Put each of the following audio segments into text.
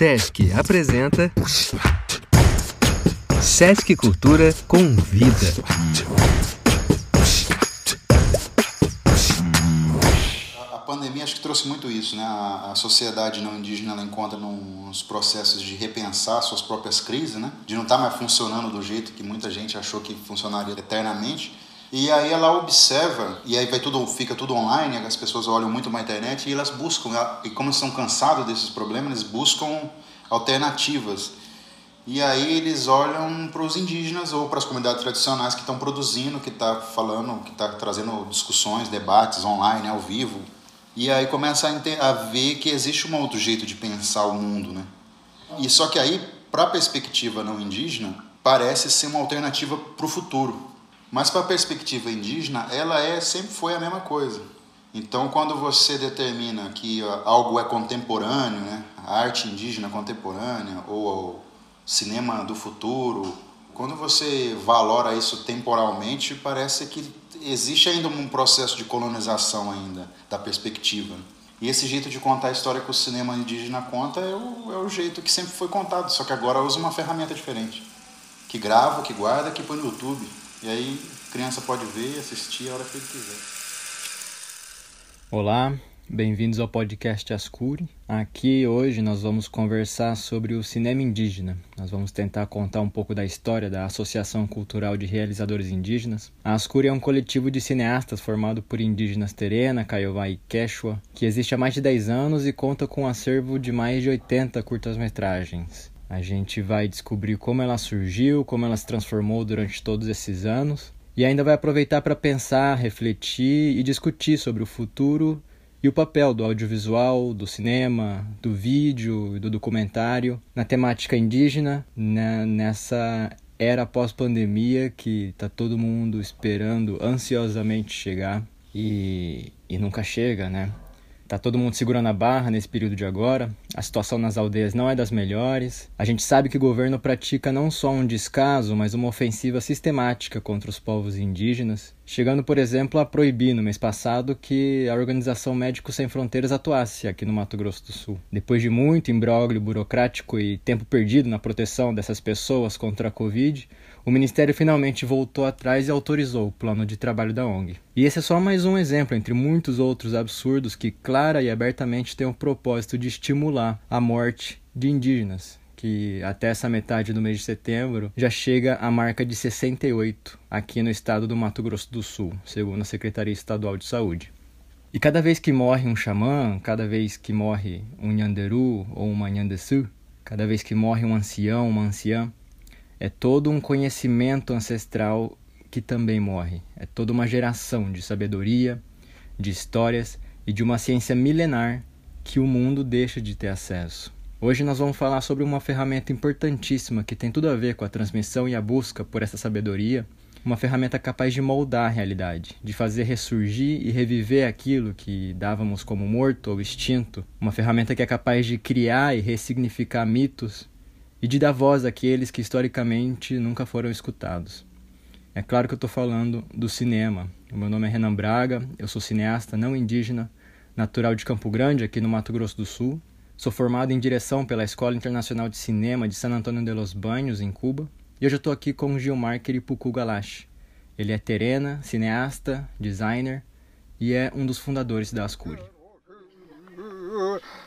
Sesc apresenta Sesc Cultura convida. A pandemia acho que trouxe muito isso, né? A, sociedade não indígena ela encontra nos processos de repensar suas próprias crises, né? De não estar tá mais funcionando do jeito que muita gente achou que funcionaria eternamente. E aí ela observa, e aí vai tudo, fica tudo online, as pessoas olham muito na internet e elas buscam, e como estão cansados desses problemas, eles buscam alternativas. E aí eles olham para os indígenas ou para as comunidades tradicionais que estão produzindo, que está falando, que está trazendo discussões, debates online, ao vivo. E aí começa a, a ver que existe um outro jeito de pensar o mundo, né? E só que aí, para a perspectiva não indígena, parece ser uma alternativa para o futuro mas para a perspectiva indígena, ela é sempre foi a mesma coisa. Então, quando você determina que algo é contemporâneo, né, a arte indígena contemporânea ou o cinema do futuro, quando você valora isso temporalmente, parece que existe ainda um processo de colonização ainda da perspectiva. E esse jeito de contar a história que o cinema indígena conta é o, é o jeito que sempre foi contado, só que agora usa uma ferramenta diferente, que grava, que guarda, que põe no YouTube. E aí a criança pode ver e assistir a hora que ele quiser. Olá, bem-vindos ao podcast Ascuri. Aqui hoje nós vamos conversar sobre o cinema indígena. Nós vamos tentar contar um pouco da história da Associação Cultural de Realizadores Indígenas. A Ascuri é um coletivo de cineastas formado por indígenas Terena, Kaiowá e Quechua, que existe há mais de 10 anos e conta com um acervo de mais de 80 curtas-metragens. A gente vai descobrir como ela surgiu, como ela se transformou durante todos esses anos e ainda vai aproveitar para pensar, refletir e discutir sobre o futuro e o papel do audiovisual, do cinema, do vídeo e do documentário na temática indígena, né, nessa era pós-pandemia que está todo mundo esperando ansiosamente chegar e, e nunca chega, né? Tá todo mundo segurando a barra nesse período de agora. A situação nas aldeias não é das melhores. A gente sabe que o governo pratica não só um descaso, mas uma ofensiva sistemática contra os povos indígenas, chegando, por exemplo, a proibir no mês passado que a Organização Médicos Sem Fronteiras atuasse aqui no Mato Grosso do Sul. Depois de muito imbróglio burocrático e tempo perdido na proteção dessas pessoas contra a Covid, o Ministério finalmente voltou atrás e autorizou o plano de trabalho da ONG. E esse é só mais um exemplo entre muitos outros absurdos que clara e abertamente têm o propósito de estimular a morte de indígenas, que até essa metade do mês de setembro já chega à marca de 68 aqui no estado do Mato Grosso do Sul, segundo a Secretaria Estadual de Saúde. E cada vez que morre um xamã, cada vez que morre um nhanderu ou uma nhandesu, cada vez que morre um ancião, uma anciã, é todo um conhecimento ancestral que também morre. É toda uma geração de sabedoria, de histórias e de uma ciência milenar que o mundo deixa de ter acesso. Hoje nós vamos falar sobre uma ferramenta importantíssima que tem tudo a ver com a transmissão e a busca por essa sabedoria, uma ferramenta capaz de moldar a realidade, de fazer ressurgir e reviver aquilo que dávamos como morto ou extinto, uma ferramenta que é capaz de criar e ressignificar mitos e de dar voz àqueles que historicamente nunca foram escutados. É claro que eu estou falando do cinema. O meu nome é Renan Braga, eu sou cineasta não indígena, natural de Campo Grande, aqui no Mato Grosso do Sul. Sou formado em direção pela Escola Internacional de Cinema de San Antônio de los Banhos, em Cuba. E hoje eu estou aqui com Gilmar Queripucu Galache. Ele é terena, cineasta, designer e é um dos fundadores da Ascuri.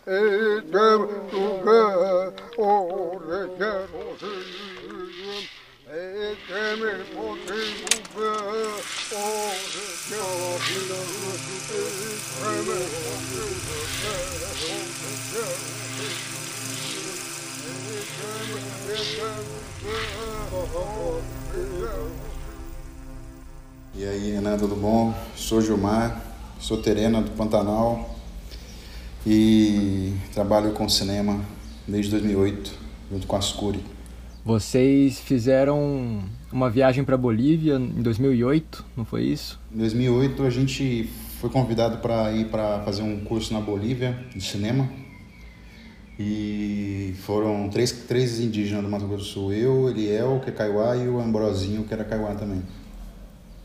E aí, Renan, tudo bom? Sou Gilmar, sou terena do Pantanal, e trabalho com cinema desde 2008, junto com a Ascuri. Vocês fizeram uma viagem para Bolívia em 2008, não foi isso? Em 2008 a gente foi convidado para ir para fazer um curso na Bolívia de cinema. E foram três, três indígenas do Mato Grosso do Sul, eu, Eliel, que é Kaiowá, e o Ambrosinho, que era Kaiowá também.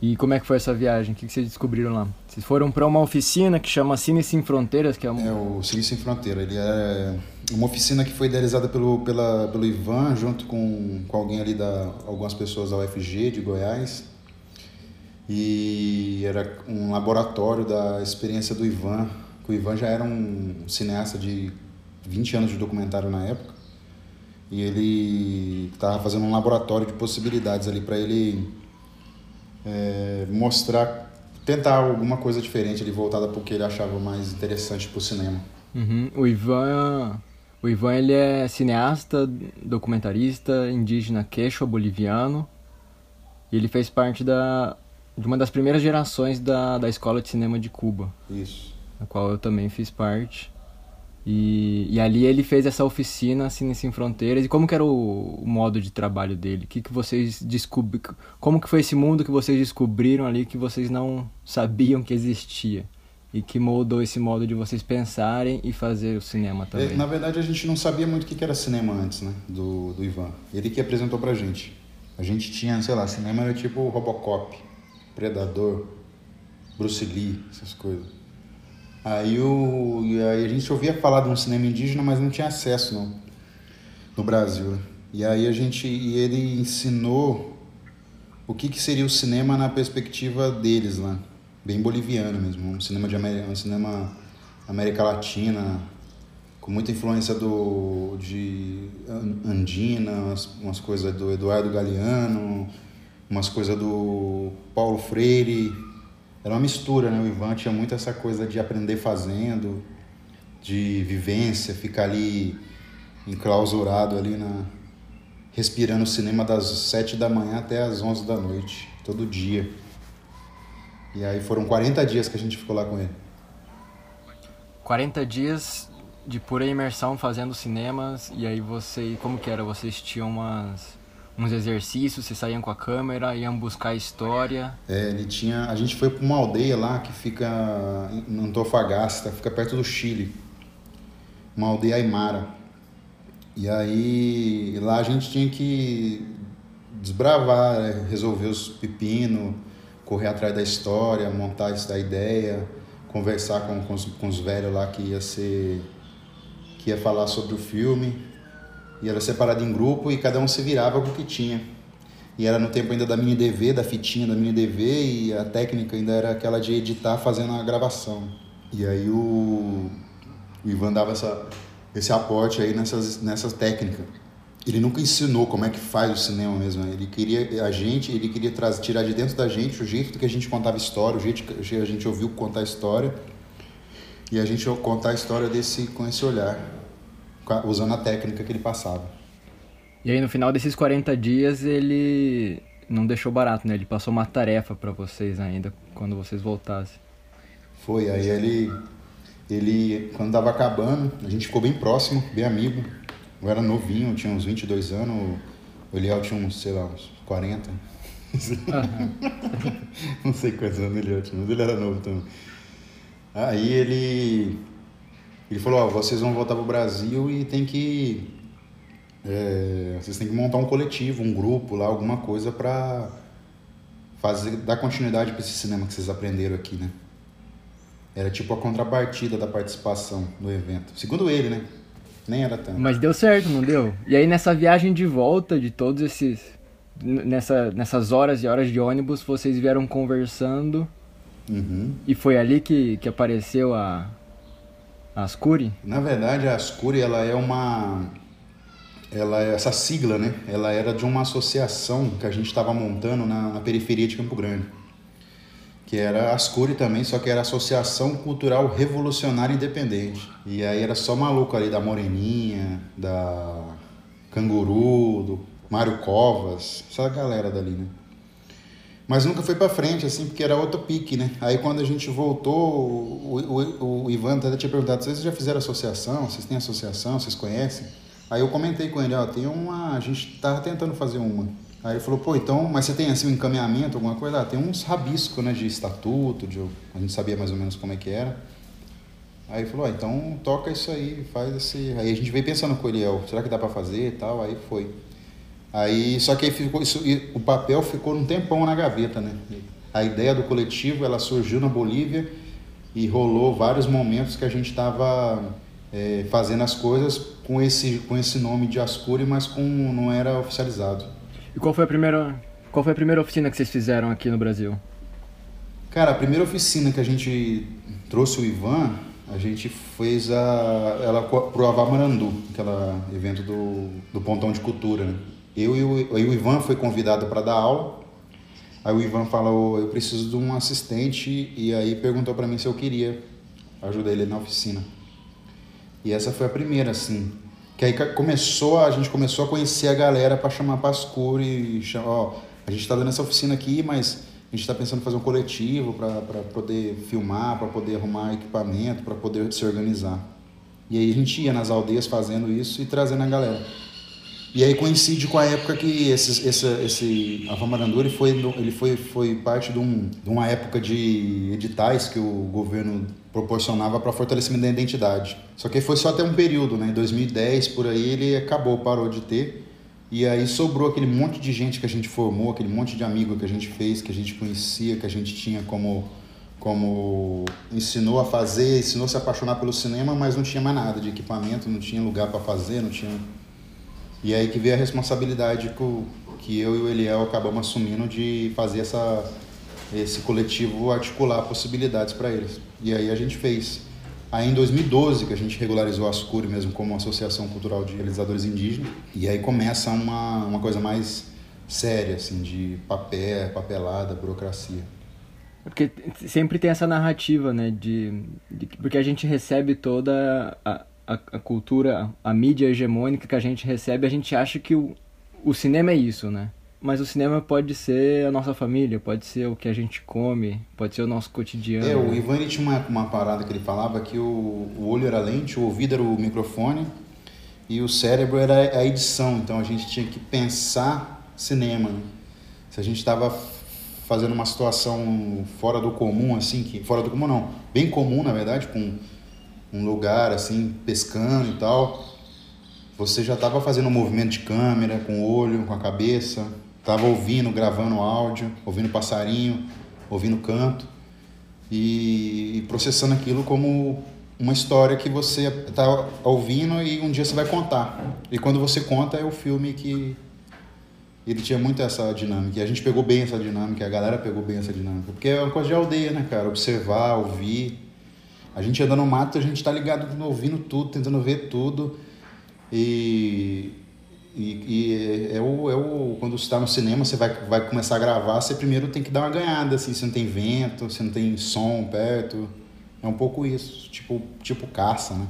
E como é que foi essa viagem? O que vocês descobriram lá? Vocês foram para uma oficina que chama Cine Sem Fronteiras, que é. É o Cine Sem Fronteira. Ele é, uma oficina que foi idealizada pelo, pela, pelo Ivan, junto com, com alguém ali, da, algumas pessoas da UFG de Goiás. E era um laboratório da experiência do Ivan. O Ivan já era um cineasta de 20 anos de documentário na época. E ele estava fazendo um laboratório de possibilidades ali para ele é, mostrar, tentar alguma coisa diferente ali voltada para o que ele achava mais interessante para o cinema. Uhum. O Ivan o Ivan ele é cineasta, documentarista, indígena quechua boliviano. E ele fez parte da, de uma das primeiras gerações da, da Escola de Cinema de Cuba. Isso. Na qual eu também fiz parte. E, e ali ele fez essa oficina assim Sem Fronteiras. E como que era o, o modo de trabalho dele? Que que vocês descobriram? Como que foi esse mundo que vocês descobriram ali que vocês não sabiam que existia? e que moldou esse modo de vocês pensarem e fazer o cinema também? É, na verdade, a gente não sabia muito o que era cinema antes, né? Do, do Ivan. Ele que apresentou pra gente. A gente tinha, sei lá, cinema era tipo Robocop, Predador, Bruce Lee, essas coisas. Aí, o, aí a gente ouvia falar de um cinema indígena, mas não tinha acesso no Brasil. Né? E aí a gente, e ele ensinou o que, que seria o cinema na perspectiva deles lá bem boliviano mesmo, um cinema de um cinema América Latina com muita influência do de andina, umas, umas coisas do Eduardo Galeano, umas coisas do Paulo Freire. Era uma mistura, né? O Ivan tinha muito essa coisa de aprender fazendo, de vivência, ficar ali enclausurado ali na respirando o cinema das sete da manhã até as onze da noite, todo dia. E aí foram 40 dias que a gente ficou lá com ele. 40 dias de pura imersão fazendo cinemas e aí você, como que era? Vocês tinham umas uns exercícios, vocês saíam com a câmera, iam buscar a história. É, ele tinha, a gente foi para uma aldeia lá que fica em Antofagasta, fica perto do Chile. Uma aldeia aimara. E aí lá a gente tinha que desbravar, né, resolver os pepinos, correr atrás da história, montar essa ideia, conversar com, com, os, com os velhos lá que ia ser que ia falar sobre o filme. E era separado em grupo e cada um se virava com o que tinha. E era no tempo ainda da mini DV, da fitinha da mini DV e a técnica ainda era aquela de editar fazendo a gravação. E aí o, o Ivan dava essa, esse aporte aí nessas, nessas técnicas ele nunca ensinou como é que faz o cinema mesmo. Né? Ele queria a gente, ele queria trazer, tirar de dentro da gente o jeito que a gente contava história, o jeito que a gente ouviu contar história e a gente contar a história desse com esse olhar, usando a técnica que ele passava. E aí no final desses 40 dias ele não deixou barato, né? Ele passou uma tarefa para vocês ainda quando vocês voltassem. Foi, aí ele ele quando tava acabando, a gente ficou bem próximo, bem amigo. Eu era novinho, tinha uns 22 anos, o Eliel tinha uns, sei lá, uns 40. Uhum. não sei quantos anos ele tinha, mas ele era novo também. Aí ele, ele falou, ó, oh, vocês vão voltar pro Brasil e tem que... É, vocês têm que montar um coletivo, um grupo lá, alguma coisa para fazer, dar continuidade para esse cinema que vocês aprenderam aqui, né? Era tipo a contrapartida da participação no evento. Segundo ele, né? Nem era tanto. Mas deu certo, não deu? E aí nessa viagem de volta de todos esses. Nessa, nessas horas e horas de ônibus, vocês vieram conversando. Uhum. E foi ali que, que apareceu a, a Ascuri? Na verdade, a Ascuri ela é uma. Ela é essa sigla, né? Ela era de uma associação que a gente estava montando na, na periferia de Campo Grande que era Ascuri também, só que era Associação Cultural Revolucionária Independente. E aí era só maluco ali da Moreninha, da Canguru, do Mário Covas, essa galera dali, né? Mas nunca foi para frente, assim, porque era outro pique, né? Aí quando a gente voltou, o, o, o Ivan até tinha perguntado, vocês já fizeram associação? Vocês têm associação? Vocês conhecem? Aí eu comentei com ele, ó, tem uma, a gente tava tentando fazer uma. Aí ele falou, pô, então, mas você tem assim um encaminhamento, alguma coisa? Ah, tem uns rabiscos, né, de estatuto, de, a gente sabia mais ou menos como é que era. Aí ele falou, ah, então toca isso aí, faz esse... Aí a gente veio pensando com ele, será que dá para fazer e tal? Aí foi. Aí, só que aí ficou, isso, o papel ficou um tempão na gaveta, né? A ideia do coletivo, ela surgiu na Bolívia e rolou vários momentos que a gente estava é, fazendo as coisas com esse, com esse nome de Ascuri, mas com, não era oficializado. E qual foi a primeira, qual foi a primeira oficina que vocês fizeram aqui no Brasil? Cara, a primeira oficina que a gente trouxe o Ivan, a gente fez a, ela pro Avamarandu, aquele evento do, do Pontão de Cultura. Né? Eu e o, o Ivan foi convidado para dar aula. Aí o Ivan falou, eu preciso de um assistente e aí perguntou para mim se eu queria ajudar ele na oficina. E essa foi a primeira, assim. Que aí começou, a gente começou a conhecer a galera para chamar Pascur e chamar, ó, a gente está dando essa oficina aqui, mas a gente está pensando em fazer um coletivo para poder filmar, para poder arrumar equipamento, para poder se organizar. E aí a gente ia nas aldeias fazendo isso e trazendo a galera. E aí coincide com a época que esse, esse, esse Avamarandu ele foi, ele foi, foi parte de, um, de uma época de editais que o governo proporcionava para fortalecimento da identidade. Só que foi só até um período, né? Em 2010, por aí, ele acabou, parou de ter. E aí sobrou aquele monte de gente que a gente formou, aquele monte de amigo que a gente fez, que a gente conhecia, que a gente tinha como como ensinou a fazer, ensinou a se apaixonar pelo cinema, mas não tinha mais nada de equipamento, não tinha lugar para fazer, não tinha. E aí que veio a responsabilidade que, eu e o Eliel acabamos assumindo de fazer essa esse coletivo articular possibilidades para eles. E aí a gente fez. Aí em 2012 que a gente regularizou a Ascuri mesmo como Associação Cultural de Realizadores Indígenas. E aí começa uma, uma coisa mais séria, assim, de papel, papelada, burocracia. É porque sempre tem essa narrativa, né, de, de porque a gente recebe toda a, a, a, cultura, a mídia hegemônica que a gente recebe, a gente acha que o, o cinema é isso, né? Mas o cinema pode ser a nossa família, pode ser o que a gente come, pode ser o nosso cotidiano. É, o Ivan tinha uma, uma parada que ele falava que o, o olho era lente, o ouvido era o microfone e o cérebro era a edição. Então a gente tinha que pensar cinema. Né? Se a gente estava fazendo uma situação fora do comum, assim, que fora do comum não, bem comum na verdade, com um lugar assim, pescando e tal, você já estava fazendo um movimento de câmera, com o olho, com a cabeça, Tava ouvindo, gravando áudio, ouvindo passarinho, ouvindo canto e, e processando aquilo como uma história que você está ouvindo e um dia você vai contar. E quando você conta é o filme que ele tinha muito essa dinâmica. E a gente pegou bem essa dinâmica, a galera pegou bem essa dinâmica. Porque é uma coisa de aldeia, né, cara? Observar, ouvir. A gente anda no mato, a gente tá ligado, ouvindo tudo, tentando ver tudo. E e, e é, o, é o, quando você está no cinema, você vai, vai começar a gravar, você primeiro tem que dar uma ganhada, assim, você não tem vento, você não tem som perto. É um pouco isso, tipo, tipo caça, né?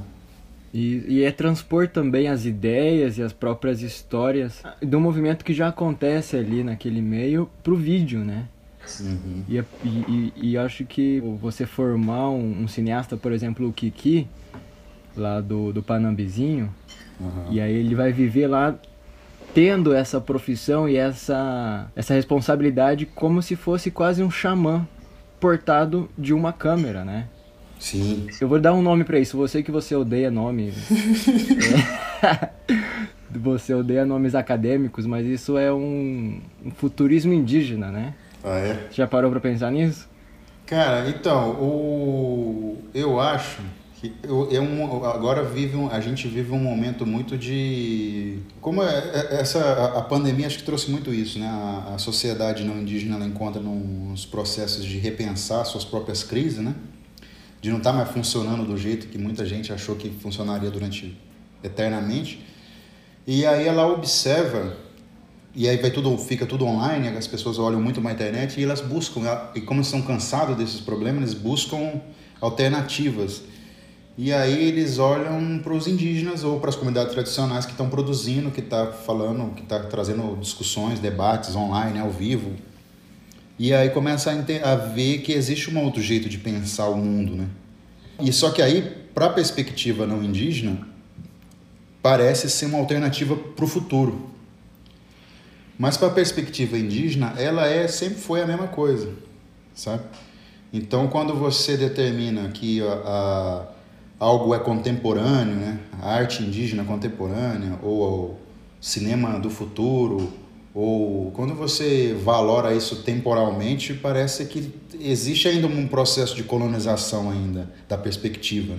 E, e é transpor também as ideias e as próprias histórias do movimento que já acontece ali naquele meio pro vídeo, né? Uhum. E, e, e, acho que você formar um, um, cineasta, por exemplo, o Kiki, lá do, do Panambizinho, uhum. e aí ele vai viver lá tendo essa profissão e essa, essa responsabilidade como se fosse quase um xamã portado de uma câmera, né? Sim. Eu vou dar um nome para isso. Você que você odeia nome. é. Você odeia nomes acadêmicos, mas isso é um, um futurismo indígena, né? Ah, é? Já parou para pensar nisso? Cara, então, o... eu acho é um, agora vive um, a gente vive um momento muito de como é, é, essa a pandemia acho que trouxe muito isso né a, a sociedade não indígena ela encontra nos processos de repensar suas próprias crises né de não estar tá mais funcionando do jeito que muita gente achou que funcionaria durante eternamente e aí ela observa e aí vai tudo fica tudo online as pessoas olham muito mais internet e elas buscam e como estão cansadas desses problemas eles buscam alternativas e aí eles olham para os indígenas ou para as comunidades tradicionais que estão produzindo, que está falando, que está trazendo discussões, debates online, ao vivo. E aí começa a, a ver que existe um outro jeito de pensar o mundo, né? E só que aí, para a perspectiva não indígena, parece ser uma alternativa para o futuro. Mas para a perspectiva indígena, ela é sempre foi a mesma coisa, sabe? Então, quando você determina que a, a algo é contemporâneo, né? a arte indígena contemporânea, ou o cinema do futuro, ou quando você valora isso temporalmente, parece que existe ainda um processo de colonização ainda da perspectiva.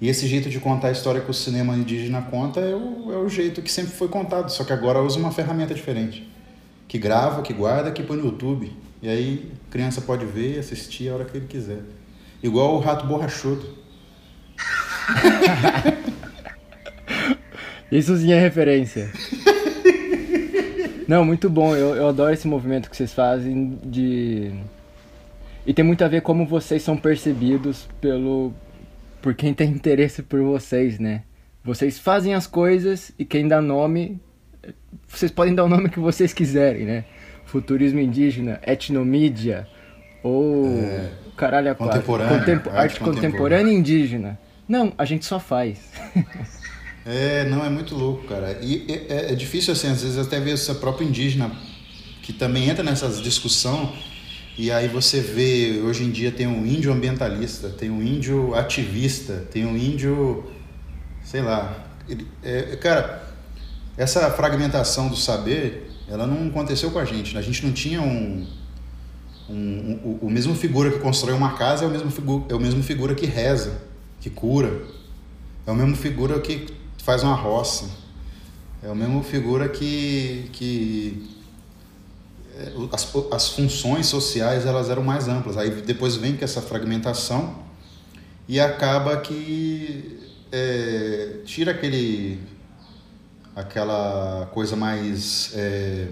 E esse jeito de contar a história que o cinema indígena conta é o, é o jeito que sempre foi contado, só que agora usa uma ferramenta diferente. Que grava, que guarda, que põe no YouTube. E aí a criança pode ver e assistir a hora que ele quiser. Igual o rato borrachudo. Isso sim é referência. Não, muito bom. Eu, eu adoro esse movimento que vocês fazem de. E tem muito a ver como vocês são percebidos pelo. Por quem tem interesse por vocês, né? Vocês fazem as coisas e quem dá nome. Vocês podem dar o nome que vocês quiserem, né? Futurismo indígena, etnomídia, ou. É, caralho, a contemporânea, Contempo... arte, arte contemporânea. contemporânea indígena. Não, a gente só faz. É, não, é muito louco, cara. E é, é, difícil, assim, às vezes até ver essa própria indígena que também entra nessas discussão e aí você vê, hoje em dia tem um índio ambientalista, tem um índio ativista, tem um índio, sei lá. É, cara, essa fragmentação do saber, ela não aconteceu com a gente. Né? A gente não tinha um, um, um, o, o mesmo figura que constrói uma casa é o mesmo, figu, é o mesmo figura que reza, que cura. É o mesmo figura que faz uma roça. É a mesma figura que, que as, as funções sociais elas eram mais amplas. Aí depois vem com essa fragmentação e acaba que é, tira aquele aquela coisa mais é,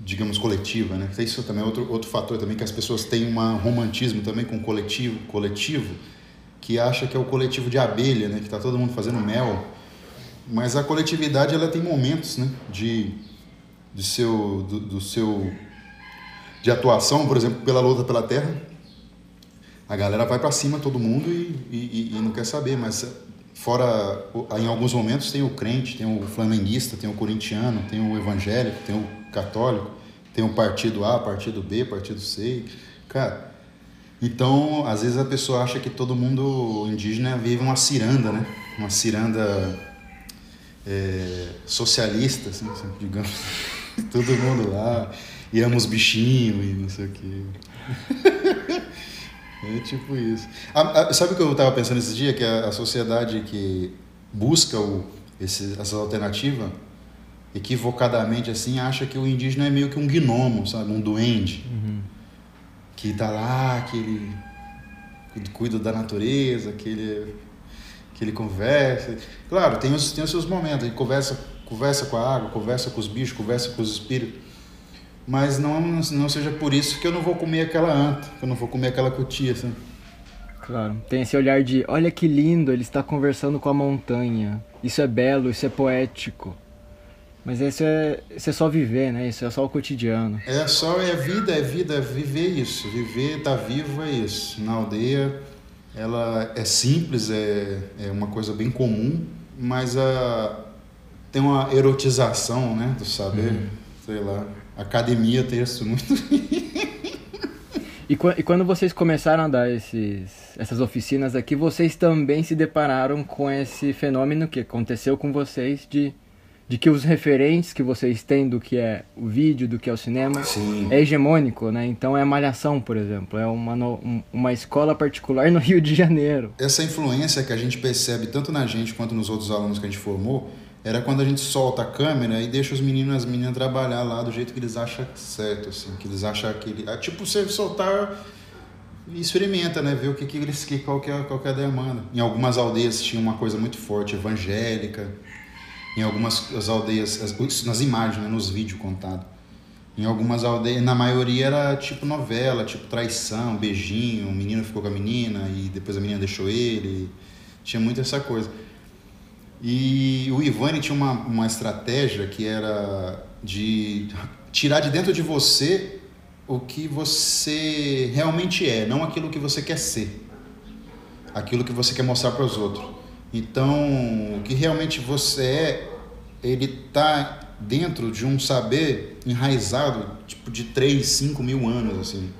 digamos coletiva, né? Isso também é outro outro fator também que as pessoas têm um romantismo também com coletivo coletivo que acha que é o coletivo de abelha, né? Que está todo mundo fazendo mel. Mas a coletividade ela tem momentos, né? De, de seu, do, do seu de atuação, por exemplo, pela luta pela terra. A galera vai para cima, todo mundo, e, e, e, não quer saber, mas fora, em alguns momentos tem o crente, tem o flamenguista, tem o corintiano, tem o evangélico, tem o católico, tem o partido A, partido B, partido C. Cara, então, às vezes a pessoa acha que todo mundo indígena vive uma ciranda, né? Uma ciranda é, socialista, assim digamos. todo mundo lá, e ama os bichinhos e não sei o quê. é tipo isso. A, a, sabe o que eu estava pensando esse dia? Que a, a sociedade que busca o, esse, essa alternativa, equivocadamente assim, acha que o indígena é meio que um gnomo, sabe? Um duende. Uhum que está lá, que ele cuida da natureza, que ele, que ele conversa. Claro, tem os, tem os seus momentos, ele conversa, conversa com a água, conversa com os bichos, conversa com os espíritos. Mas não, não seja por isso que eu não vou comer aquela anta, que eu não vou comer aquela cutia, assim. Claro, tem esse olhar de, olha que lindo, ele está conversando com a montanha. Isso é belo, isso é poético. Mas isso é, isso é só viver, né? Isso é só o cotidiano. É só, é vida, é vida, é viver isso. Viver, estar tá vivo é isso. Na aldeia, ela é simples, é, é uma coisa bem comum, mas a, tem uma erotização, né? Do saber, uhum. sei lá. Academia tem isso muito. E, e, quando vocês começaram a dar esses, essas oficinas aqui, vocês também se depararam com esse fenômeno que aconteceu com vocês de de que os referentes que vocês têm do que é o vídeo, do que é o cinema, Sim. é hegemônico, né? Então é Malhação, por exemplo, é uma, no, uma escola particular no Rio de Janeiro. Essa influência que a gente percebe tanto na gente quanto nos outros alunos que a gente formou, era quando a gente solta a câmera e deixa os meninos e as meninas trabalhar lá do jeito que eles acham certo, assim, que eles acham que... É tipo você soltar e experimenta, né? Ver o que, que eles... Que, qual, que é, qual que é a demanda. Em algumas aldeias tinha uma coisa muito forte, evangélica em algumas as aldeias, as, nas imagens, né, nos vídeos contados. Em algumas aldeias, na maioria era tipo novela, tipo traição, beijinho, o menino ficou com a menina e depois a menina deixou ele. Tinha muito essa coisa. E o Ivani tinha uma, uma estratégia que era de tirar de dentro de você o que você realmente é, não aquilo que você quer ser. Aquilo que você quer mostrar para os outros. Então, o que realmente você é, ele está dentro de um saber enraizado, tipo de 3, 5 mil anos, assim,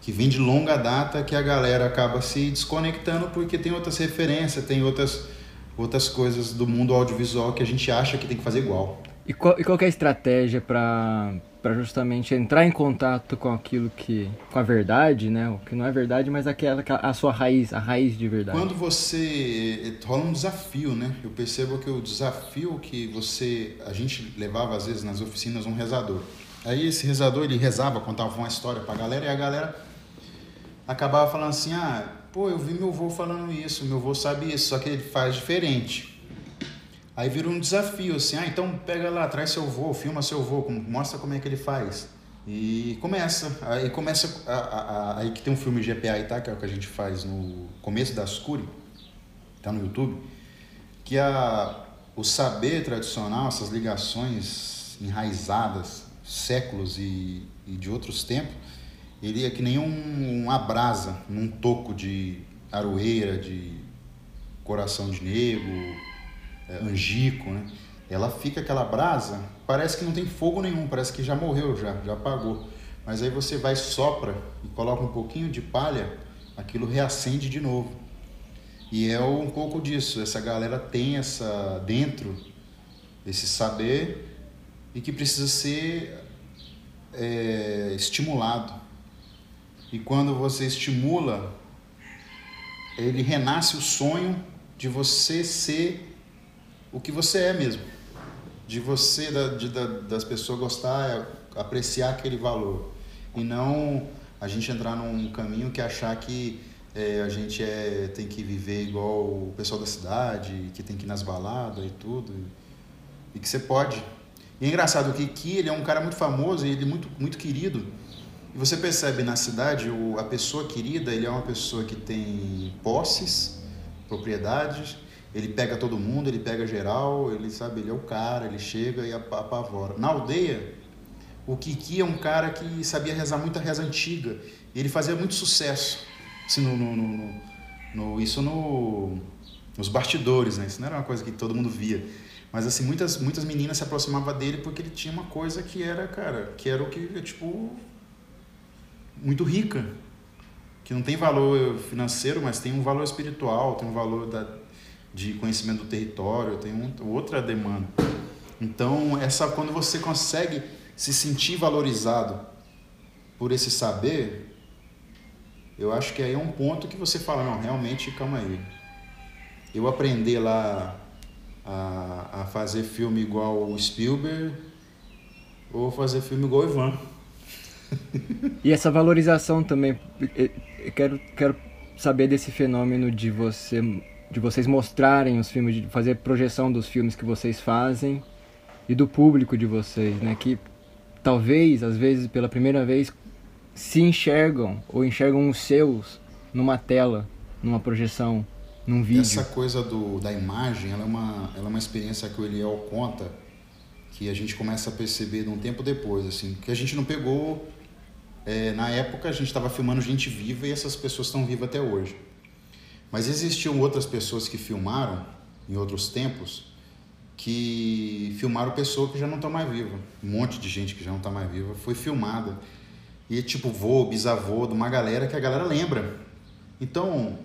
que vem de longa data, que a galera acaba se desconectando porque tem outras referências, tem outras, outras coisas do mundo audiovisual que a gente acha que tem que fazer igual. E qual, e qual é a estratégia para para justamente entrar em contato com aquilo que com a verdade, né? O que não é verdade, mas aquela a sua raiz, a raiz de verdade. Quando você rola um desafio, né? Eu percebo que o desafio que você a gente levava às vezes nas oficinas um rezador. Aí esse rezador ele rezava, contava uma história para a galera e a galera acabava falando assim: "Ah, pô, eu vi meu avô falando isso, meu avô sabe isso, só que ele faz diferente". Aí vira um desafio, assim, ah, então pega lá, traz seu voo, filma seu voo, mostra como é que ele faz. E começa, aí começa, a, a, aí que tem um filme GPA e tá, que é o que a gente faz no começo da Ascuri, tá no YouTube, que a, o saber tradicional, essas ligações enraizadas, séculos e, e de outros tempos, ele é que nem um, uma brasa num toco de aroeira, de coração de negro, é, angico, né? Ela fica aquela brasa, parece que não tem fogo nenhum, parece que já morreu, já, já apagou. Mas aí você vai sopra e coloca um pouquinho de palha, aquilo reacende de novo. E é um pouco disso, essa galera tem essa dentro desse saber e que precisa ser é, estimulado. E quando você estimula, ele renasce o sonho de você ser o que você é mesmo. De você, da, de, da, das pessoas gostar, apreciar aquele valor. E não a gente entrar num caminho que achar que é, a gente é, tem que viver igual o pessoal da cidade, que tem que ir nas baladas e tudo. E que você pode. E é engraçado que Kiki, ele é um cara muito famoso e ele é muito, muito querido. E você percebe na cidade, o, a pessoa querida, ele é uma pessoa que tem posses, propriedades, ele pega todo mundo, ele pega geral, ele sabe, ele é o cara, ele chega e apavora. Na aldeia, o Kiki é um cara que sabia rezar muita reza antiga. E ele fazia muito sucesso. Assim, no, no, no, no isso no, nos bastidores, né? Isso não era uma coisa que todo mundo via. Mas assim, muitas, muitas meninas se aproximavam dele porque ele tinha uma coisa que era, cara, que era o que, tipo, muito rica. Que não tem valor financeiro, mas tem um valor espiritual, tem um valor da, de conhecimento do território, tem um, outra demanda. Então, essa quando você consegue se sentir valorizado por esse saber, eu acho que aí é um ponto que você fala, não, realmente, calma aí. Eu aprender lá a, a fazer filme igual o Spielberg ou fazer filme igual o Ivan. E essa valorização também, eu quero, quero saber desse fenômeno de você de vocês mostrarem os filmes, de fazer projeção dos filmes que vocês fazem e do público de vocês, né? Que talvez, às vezes, pela primeira vez, se enxergam ou enxergam os seus numa tela, numa projeção, num vídeo. Essa coisa do, da imagem, ela é, uma, ela é uma experiência que o Eliel conta que a gente começa a perceber de um tempo depois, assim, que a gente não pegou... É, na época a gente estava filmando gente viva e essas pessoas estão vivas até hoje. Mas existiam outras pessoas que filmaram em outros tempos que filmaram pessoas que já não estão mais vivas. Um monte de gente que já não está mais viva foi filmada. E tipo vô, bisavô de uma galera que a galera lembra. Então,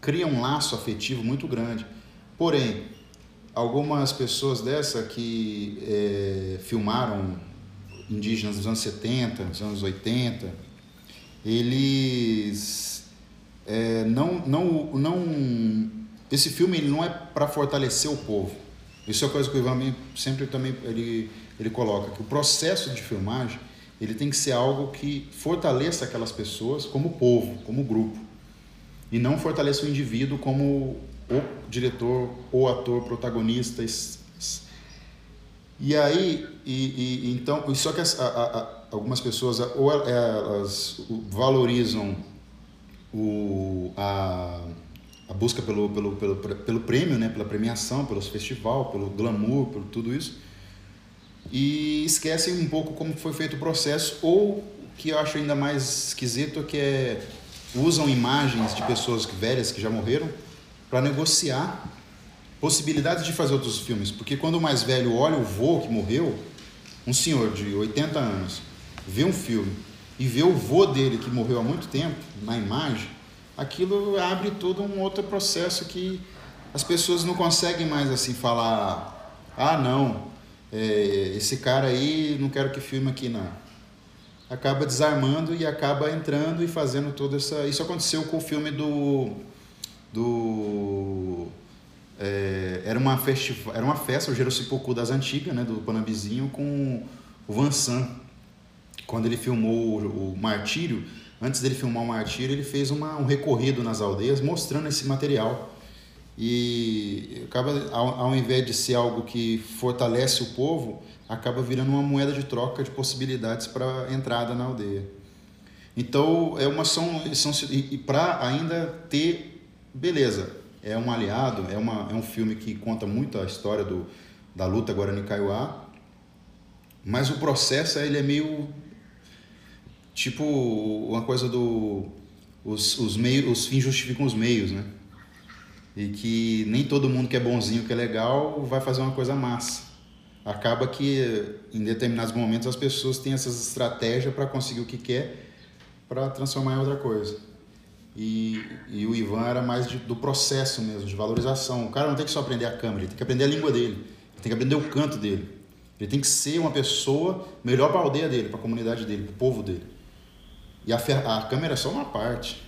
cria um laço afetivo muito grande. Porém, algumas pessoas dessa que é, filmaram indígenas dos anos 70, dos anos 80, eles é, não, não, não, esse filme ele não é para fortalecer o povo. Isso é uma coisa que o Ivan sempre também ele, ele coloca, que o processo de filmagem ele tem que ser algo que fortaleça aquelas pessoas como povo, como grupo, e não fortaleça o indivíduo como o diretor ou ator protagonista. E aí, e, e então, só que as, a, a, algumas pessoas ou elas valorizam o, a, a busca pelo, pelo, pelo, pelo prêmio, né? pela premiação, pelo festival, pelo glamour, por tudo isso. E esquecem um pouco como foi feito o processo, ou que eu acho ainda mais esquisito, que é usam imagens de pessoas velhas que já morreram para negociar possibilidades de fazer outros filmes. Porque quando o mais velho olha o vô que morreu, um senhor de 80 anos, vê um filme e ver o vô dele que morreu há muito tempo na imagem, aquilo abre todo um outro processo que as pessoas não conseguem mais assim falar, ah não, é, esse cara aí, não quero que filme aqui não. Acaba desarmando e acaba entrando e fazendo toda essa. Isso aconteceu com o filme do. do é, era, uma era uma festa, o Jerossipoku das antigas, né, do Panambizinho, com o Vansan. Quando ele filmou o, o Martírio, antes dele filmar o Martírio, ele fez uma, um recorrido nas aldeias mostrando esse material. E acaba, ao, ao invés de ser algo que fortalece o povo, acaba virando uma moeda de troca de possibilidades para entrada na aldeia. Então, é uma são, são e, e para ainda ter beleza, é um aliado, é, uma, é um filme que conta muito a história do, da luta Guarani Kaiowá, mas o processo ele é meio tipo uma coisa do os, os meios os fins justificam os meios, né? E que nem todo mundo que é bonzinho, que é legal, vai fazer uma coisa massa. Acaba que em determinados momentos as pessoas têm essas estratégias para conseguir o que quer para transformar em outra coisa. E, e o Ivan era mais de, do processo mesmo, de valorização. O cara não tem que só aprender a câmera, ele tem que aprender a língua dele, ele tem que aprender o canto dele. Ele tem que ser uma pessoa melhor para a aldeia dele, para a comunidade dele, para o povo dele. E a, a câmera é só uma parte.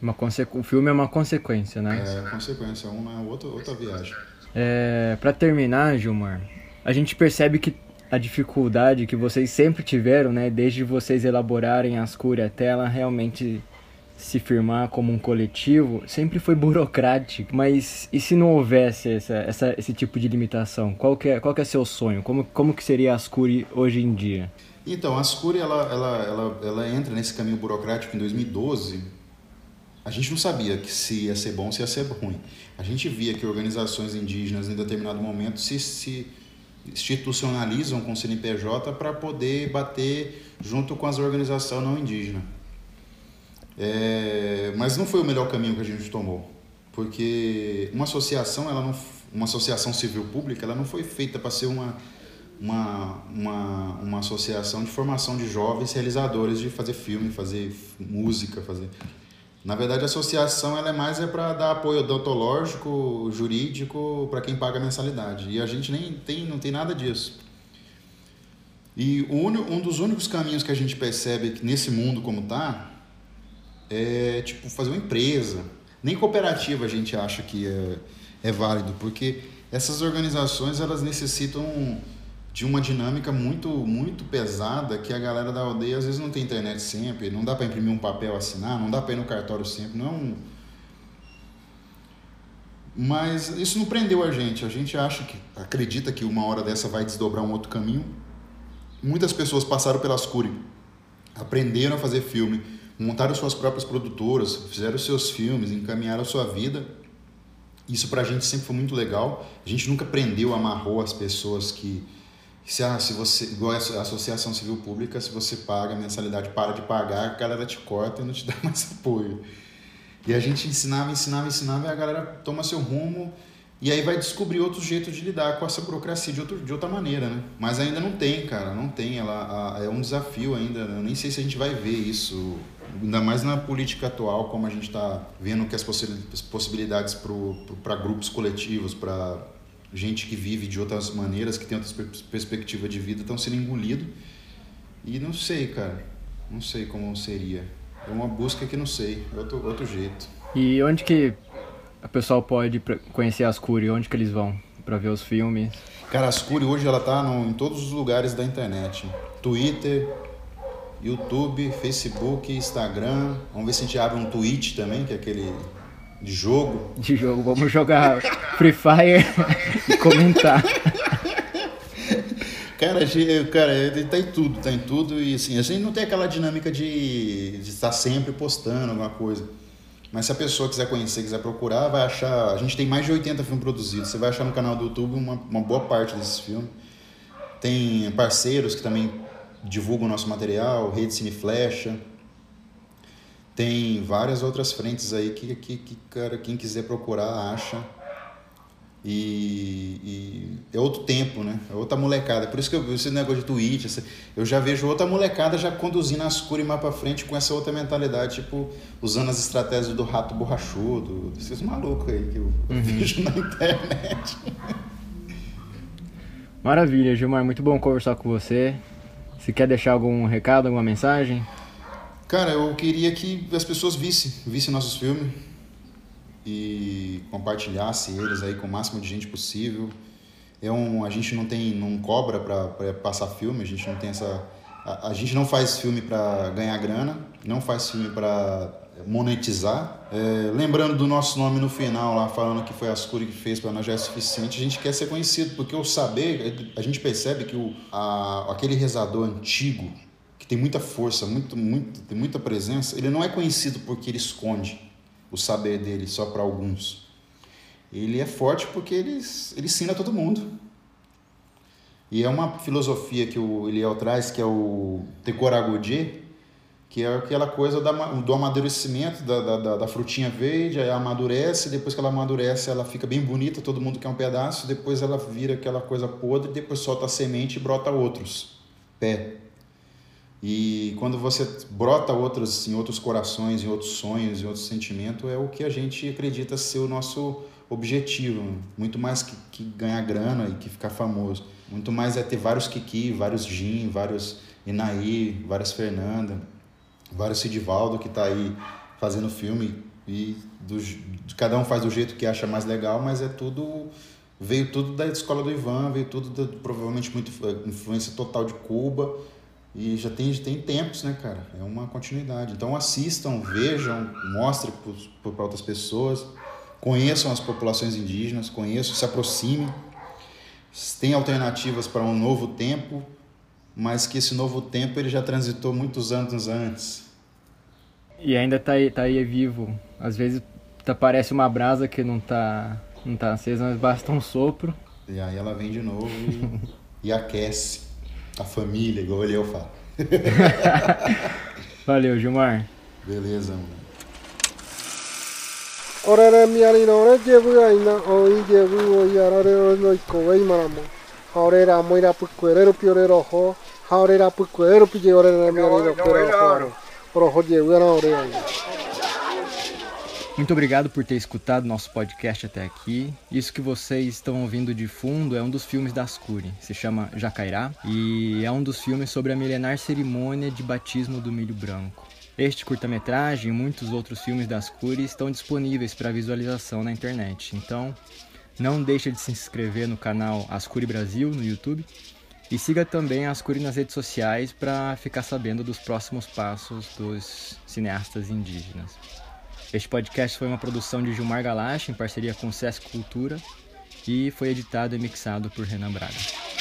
Uma. O filme é uma consequência, né? É, consequência, uma outra, outra viagem. É, para terminar, Gilmar, a gente percebe que a dificuldade que vocês sempre tiveram, né, desde vocês elaborarem as cures até ela realmente se firmar como um coletivo sempre foi burocrático, mas e se não houvesse essa, essa, esse tipo de limitação? Qual que é, qual que é seu sonho? Como, como que seria a Ascuri hoje em dia? Então, a Ascuri, ela, ela, ela, ela entra nesse caminho burocrático em 2012. A gente não sabia que se ia ser bom, se ia ser ruim. A gente via que organizações indígenas, em determinado momento, se, se institucionalizam com o CNPJ para poder bater junto com as organizações não indígenas. É, mas não foi o melhor caminho que a gente tomou, porque uma associação, ela não, uma associação civil pública, ela não foi feita para ser uma, uma, uma, uma associação de formação de jovens realizadores de fazer filme, fazer música, fazer. Na verdade, a associação ela é mais é para dar apoio odontológico, jurídico para quem paga mensalidade. E a gente nem tem, não tem nada disso. E um dos únicos caminhos que a gente percebe que nesse mundo como está é tipo fazer uma empresa. Nem cooperativa a gente acha que é, é válido, porque essas organizações elas necessitam de uma dinâmica muito muito pesada que a galera da aldeia às vezes não tem internet sempre, não dá para imprimir um papel assinar, não dá para ir no cartório sempre, não é. Mas isso não prendeu a gente. A gente acha que acredita que uma hora dessa vai desdobrar um outro caminho. Muitas pessoas passaram pelas Curi, aprenderam a fazer filme, montaram suas próprias produtoras, fizeram seus filmes, encaminharam a sua vida. Isso para a gente sempre foi muito legal. A gente nunca prendeu, amarrou as pessoas que se, ah, se você igual a associação civil pública, se você paga a mensalidade, para de pagar, a galera te corta e não te dá mais apoio. E a gente ensinava, ensinava, ensinava e a galera toma seu rumo e aí vai descobrir outro jeito de lidar com essa burocracia de, outro, de outra maneira, né? Mas ainda não tem, cara, não tem. Ela, a, é um desafio ainda. Eu nem sei se a gente vai ver isso ainda mais na política atual, como a gente está vendo que as possibilidades para grupos coletivos, para gente que vive de outras maneiras, que tem outras perspectivas de vida, estão sendo engolidos. E não sei, cara, não sei como seria. É uma busca que não sei, é outro, outro jeito. E onde que o pessoal pode conhecer as Curi? Onde que eles vão para ver os filmes? Cara, as Curi hoje ela tá no, em todos os lugares da internet. Twitter, YouTube, Facebook, Instagram. Vamos ver se a gente abre um Twitch também, que é aquele de jogo. De jogo, vamos jogar Free Fire e comentar. Cara, cara, ele tá em tudo, tá em tudo. E assim, a gente não tem aquela dinâmica de, de estar sempre postando alguma coisa. Mas se a pessoa quiser conhecer, quiser procurar, vai achar. A gente tem mais de 80 filmes produzidos. Você vai achar no canal do YouTube uma, uma boa parte desses filmes. Tem parceiros que também divulga o nosso material, Rede Cine Flecha. Tem várias outras frentes aí que, que, que cara, quem quiser procurar acha. E, e, é outro tempo, né? É outra molecada. Por isso que eu, esse negócio de Twitch, eu já vejo outra molecada já conduzindo as curas mais pra frente com essa outra mentalidade, tipo, usando as estratégias do rato borrachudo, esses malucos aí que eu, uhum. vejo na internet. Maravilha, Gilmar, muito bom conversar com você. Se quer deixar algum recado, alguma mensagem? Cara, eu queria que as pessoas vissem, vissem nossos filmes e compartilhassem eles aí com o máximo de gente possível. É um, a gente não tem, não cobra para passar filme, a gente não tem essa, a, a gente não faz filme para ganhar grana, não faz filme para monetizar. É, lembrando do nosso nome no final, lá falando que foi a Ascuri que fez para nós já é suficiente, a gente quer ser conhecido, porque o saber, a gente percebe que o, a, aquele rezador antigo, que tem muita força, muito, muito, tem muita presença, ele não é conhecido porque ele esconde o saber dele só para alguns. Ele é forte porque ele, ele ensina todo mundo. E é uma filosofia que o Eliel traz, que é o Tekoragodje, que é aquela coisa da, do amadurecimento da, da, da, frutinha verde, aí amadurece, depois que ela amadurece ela fica bem bonita, todo mundo quer um pedaço, depois ela vira aquela coisa podre, depois solta a semente e brota outros, pé. E quando você brota outros em outros corações, em outros sonhos, em outros sentimentos, é o que a gente acredita ser o nosso objetivo, muito mais que, que ganhar grana e que ficar famoso. Muito mais é ter vários Kiki, vários Jim, vários Inaí, várias Fernanda, vários Sidivaldo que está aí fazendo filme e do, cada um faz do jeito que acha mais legal, mas é tudo veio tudo da escola do Ivan, veio tudo da, provavelmente muito influência total de Cuba e já tem, tem tempos, né, cara? É uma continuidade. Então assistam, vejam, mostrem para outras pessoas, conheçam as populações indígenas, conheçam, se aproximem. Tem alternativas para um novo tempo, mas que esse novo tempo ele já transitou muitos anos antes. E ainda está aí, tá aí vivo. Às vezes tá, parece uma brasa que não está não tá acesa, mas basta um sopro. E aí ela vem de novo e, e aquece a família, igual ele eu falo. Valeu, Gilmar. Beleza, mano. Orere miari no ore jebu aina o i jebu o i arare o no wei maramo. Haorera moira pukuerero piorero ho. Haorera pukuerero pije orere miari no kuero ho. Oro jebu ana ore aina. Muito obrigado por ter escutado nosso podcast até aqui. Isso que vocês estão ouvindo de fundo é um dos filmes da Ascuri. Se chama Jacairá e é um dos filmes sobre a milenar cerimônia de batismo do milho branco. Este curta-metragem e muitos outros filmes da Ascuri estão disponíveis para visualização na internet. Então, não deixe de se inscrever no canal Ascuri Brasil no YouTube e siga também Ascuri nas redes sociais para ficar sabendo dos próximos passos dos cineastas indígenas. Este podcast foi uma produção de Gilmar Galache em parceria com Sesc Cultura e foi editado e mixado por Renan Braga.